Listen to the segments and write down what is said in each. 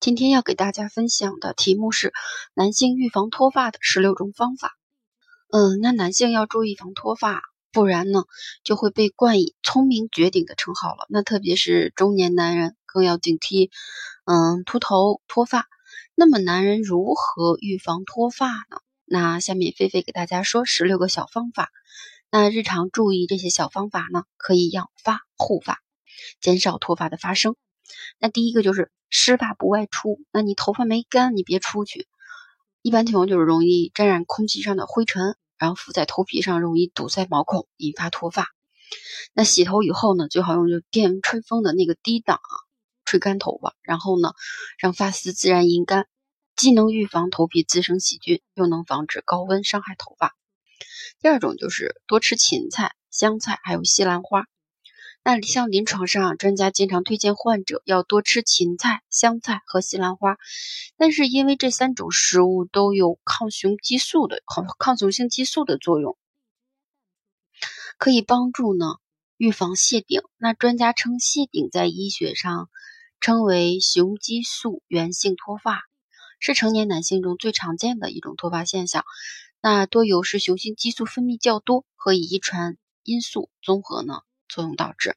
今天要给大家分享的题目是男性预防脱发的十六种方法。嗯，那男性要注意防脱发，不然呢就会被冠以“聪明绝顶”的称号了。那特别是中年男人更要警惕，嗯，秃头脱发。那么男人如何预防脱发呢？那下面菲菲给大家说十六个小方法。那日常注意这些小方法呢，可以养发护发，减少脱发的发生。那第一个就是湿发不外出。那你头发没干，你别出去。一般情况就是容易沾染空气上的灰尘，然后附在头皮上，容易堵塞毛孔，引发脱发。那洗头以后呢，最好用就电吹风的那个低档啊，吹干头发，然后呢，让发丝自然阴干，既能预防头皮滋生细菌，又能防止高温伤害头发。第二种就是多吃芹菜、香菜，还有西兰花。那像临床上，啊专家经常推荐患者要多吃芹菜、香菜和西兰花，但是因为这三种食物都有抗雄激素的抗抗雄性激素的作用，可以帮助呢预防谢顶。那专家称谢顶在医学上称为雄激素源性脱发，是成年男性中最常见的一种脱发现象。那多由是雄性激素分泌较多和遗传因素综合呢。作用导致。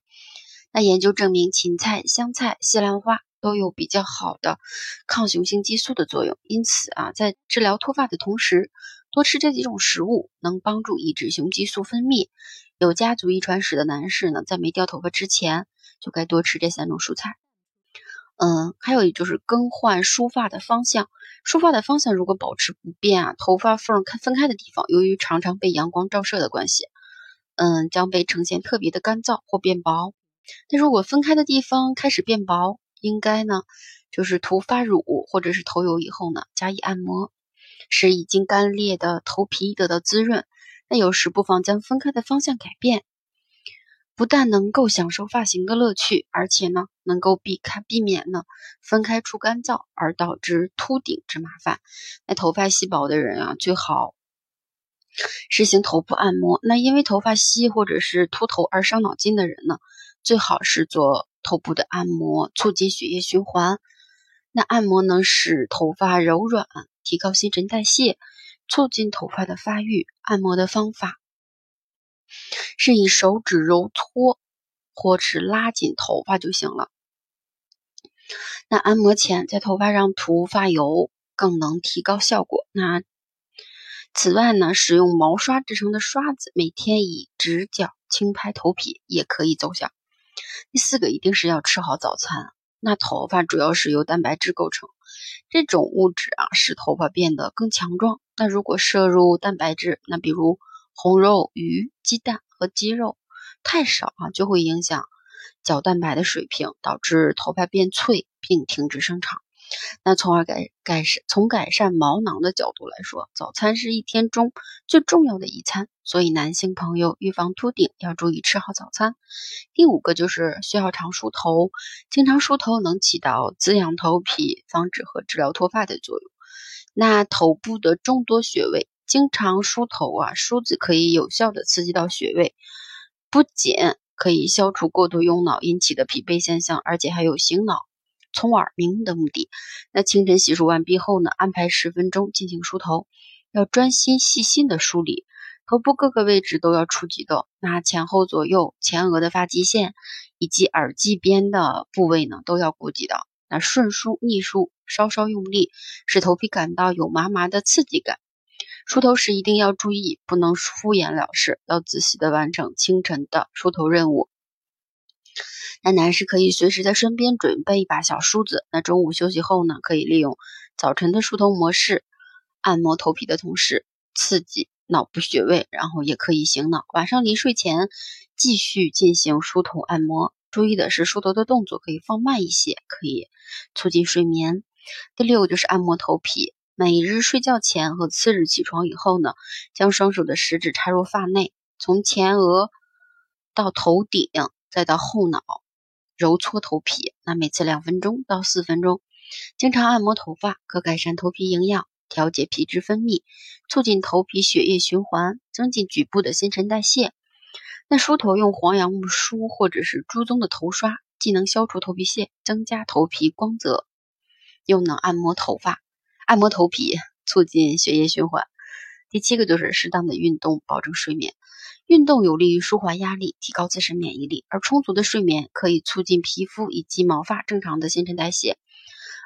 那研究证明，芹菜、香菜、西兰花都有比较好的抗雄性激素的作用。因此啊，在治疗脱发的同时，多吃这几种食物能帮助抑制雄激素分泌。有家族遗传史的男士呢，在没掉头发之前，就该多吃这三种蔬菜。嗯，还有就是更换梳发的方向。梳发的方向如果保持不变啊，头发缝开分开的地方，由于常常被阳光照射的关系。嗯，将被呈现特别的干燥或变薄。那如果分开的地方开始变薄，应该呢，就是涂发乳或者是头油以后呢，加以按摩，使已经干裂的头皮得到滋润。那有时不妨将分开的方向改变，不但能够享受发型的乐趣，而且呢，能够避开避免呢分开处干燥而导致秃顶之麻烦。那头发稀薄的人啊，最好。实行头部按摩，那因为头发稀或者是秃头而伤脑筋的人呢，最好是做头部的按摩，促进血液循环。那按摩能使头发柔软，提高新陈代谢，促进头发的发育。按摩的方法是以手指揉搓或是拉紧头发就行了。那按摩前在头发上涂发油，更能提高效果。那。此外呢，使用毛刷制成的刷子，每天以直角轻拍头皮也可以奏效。第四个一定是要吃好早餐。那头发主要是由蛋白质构成，这种物质啊使头发变得更强壮。那如果摄入蛋白质，那比如红肉、鱼、鸡蛋和鸡肉太少啊，就会影响角蛋白的水平，导致头发变脆并停止生长。那从而改改善从改善毛囊的角度来说，早餐是一天中最重要的一餐，所以男性朋友预防秃顶要注意吃好早餐。第五个就是需要常梳头，经常梳头能起到滋养头皮、防止和治疗脱发的作用。那头部的众多穴位，经常梳头啊，梳子可以有效的刺激到穴位，不仅可以消除过度用脑引起的疲惫现象，而且还有醒脑。聪耳明目的目的。那清晨洗漱完毕后呢，安排十分钟进行梳头，要专心细心的梳理，头部各个位置都要触及到。那前后左右、前额的发际线以及耳际边的部位呢，都要顾及到。那顺梳、逆梳，稍稍用力，使头皮感到有麻麻的刺激感。梳头时一定要注意，不能敷衍了事，要仔细的完成清晨的梳头任务。那男士可以随时在身边准备一把小梳子。那中午休息后呢，可以利用早晨的梳头模式，按摩头皮的同时刺激脑部穴位，然后也可以醒脑。晚上临睡前继续进行梳头按摩。注意的是，梳头的动作可以放慢一些，可以促进睡眠。第六个就是按摩头皮，每日睡觉前和次日起床以后呢，将双手的食指插入发内，从前额到头顶，再到后脑，揉搓头皮。那每次两分钟到四分钟。经常按摩头发，可改善头皮营养，调节皮脂分泌，促进头皮血液循环，增进局部的新陈代谢。那梳头用黄杨木梳或者是猪鬃的头刷，既能消除头皮屑，增加头皮光泽，又能按摩头发、按摩头皮，促进血液循环。第七个就是适当的运动，保证睡眠。运动有利于舒缓压力，提高自身免疫力，而充足的睡眠可以促进皮肤以及毛发正常的新陈代谢。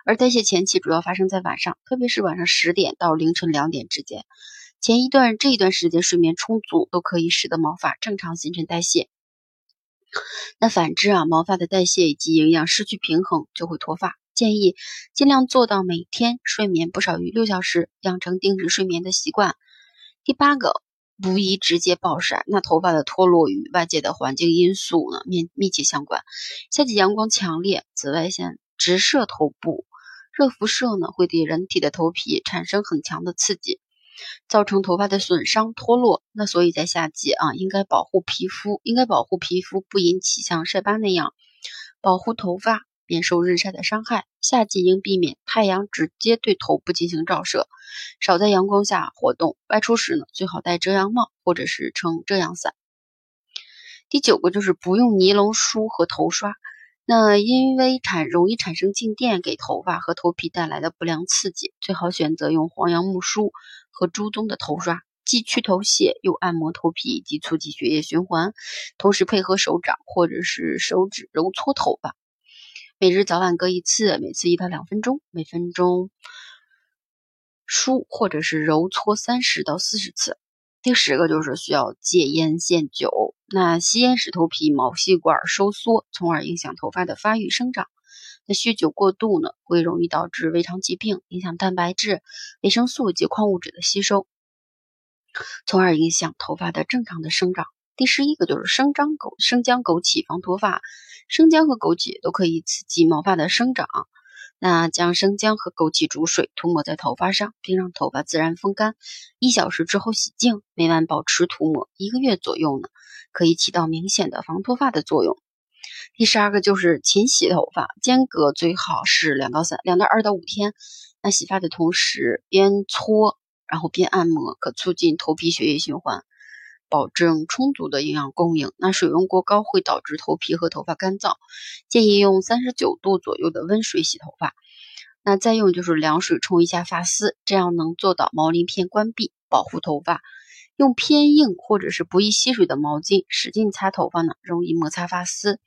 而代谢前期主要发生在晚上，特别是晚上十点到凌晨两点之间。前一段这一段时间睡眠充足，都可以使得毛发正常新陈代谢。那反之啊，毛发的代谢以及营养失去平衡，就会脱发。建议尽量做到每天睡眠不少于六小时，养成定时睡眠的习惯。第八个，不宜直接暴晒。那头发的脱落与外界的环境因素呢密密切相关。夏季阳光强烈，紫外线直射头部。热辐射呢，会对人体的头皮产生很强的刺激，造成头发的损伤脱落。那所以在夏季啊，应该保护皮肤，应该保护皮肤不引起像晒斑那样，保护头发免受日晒的伤害。夏季应避免太阳直接对头部进行照射，少在阳光下活动。外出时呢，最好戴遮阳帽或者是撑遮阳伞。第九个就是不用尼龙梳和头刷。那因为产容易产生静电，给头发和头皮带来的不良刺激，最好选择用黄杨木梳和猪鬃的头刷，既去头屑又按摩头皮以及促进血液循环，同时配合手掌或者是手指揉搓头发。每日早晚各一次，每次一到两分钟，每分钟梳或者是揉搓三十到四十次。第十个就是需要戒烟限酒。那吸烟使头皮毛细管收缩，从而影响头发的发育生长。那酗酒过度呢，会容易导致胃肠疾病，影响蛋白质、维生素及矿物质的吸收，从而影响头发的正常的生长。第十一个就是生姜枸生姜枸杞防脱发。生姜和枸杞都可以刺激毛发的生长。那将生姜和枸杞煮水涂抹在头发上，并让头发自然风干，一小时之后洗净，每晚保持涂抹一个月左右呢，可以起到明显的防脱发的作用。第十二个就是勤洗头发，间隔最好是两到三两到二到五天。那洗发的同时边搓然后边按摩，可促进头皮血液循环。保证充足的营养供应。那水温过高会导致头皮和头发干燥，建议用三十九度左右的温水洗头发。那再用就是凉水冲一下发丝，这样能做到毛鳞片关闭，保护头发。用偏硬或者是不易吸水的毛巾使劲擦头发呢，容易摩擦发丝。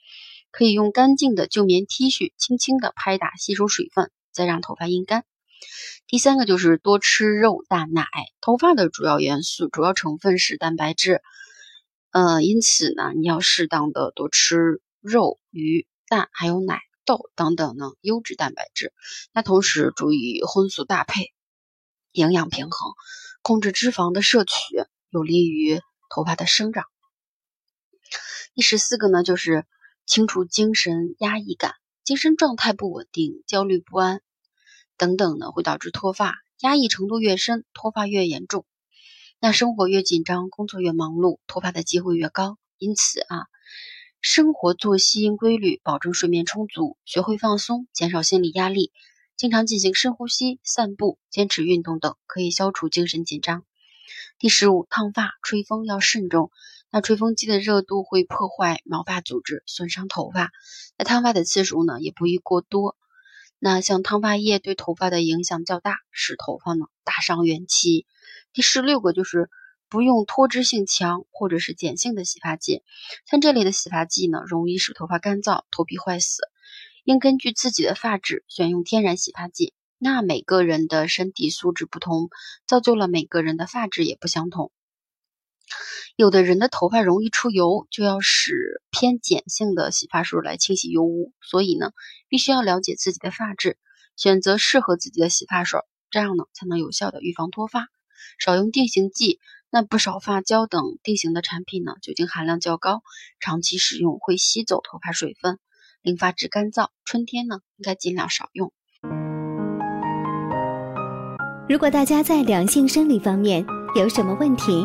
可以用干净的旧棉 T 恤轻轻的拍打，吸收水分，再让头发阴干。第三个就是多吃肉、蛋、奶。头发的主要元素、主要成分是蛋白质，呃，因此呢，你要适当的多吃肉、鱼、蛋，还有奶、豆等等呢优质蛋白质。那同时注意荤素搭配，营养平衡，控制脂肪的摄取，有利于头发的生长。第十四个呢，就是清除精神压抑感，精神状态不稳定、焦虑不安。等等呢，会导致脱发，压抑程度越深，脱发越严重。那生活越紧张，工作越忙碌，脱发的机会越高。因此啊，生活作息应规律，保证睡眠充足，学会放松，减少心理压力，经常进行深呼吸、散步，坚持运动等，可以消除精神紧张。第十五，烫发吹风要慎重。那吹风机的热度会破坏毛发组织，损伤头发。那烫发的次数呢，也不宜过多。那像烫发液对头发的影响较大，使头发呢大伤元气。第十六个就是不用脱脂性强或者是碱性的洗发剂，像这类的洗发剂呢，容易使头发干燥、头皮坏死。应根据自己的发质选用天然洗发剂。那每个人的身体素质不同，造就了每个人的发质也不相同。有的人的头发容易出油，就要使偏碱性的洗发水来清洗油污。所以呢，必须要了解自己的发质，选择适合自己的洗发水，这样呢才能有效的预防脱发。少用定型剂，那不少发胶等定型的产品呢，酒精含量较高，长期使用会吸走头发水分，令发质干燥。春天呢，应该尽量少用。如果大家在两性生理方面有什么问题，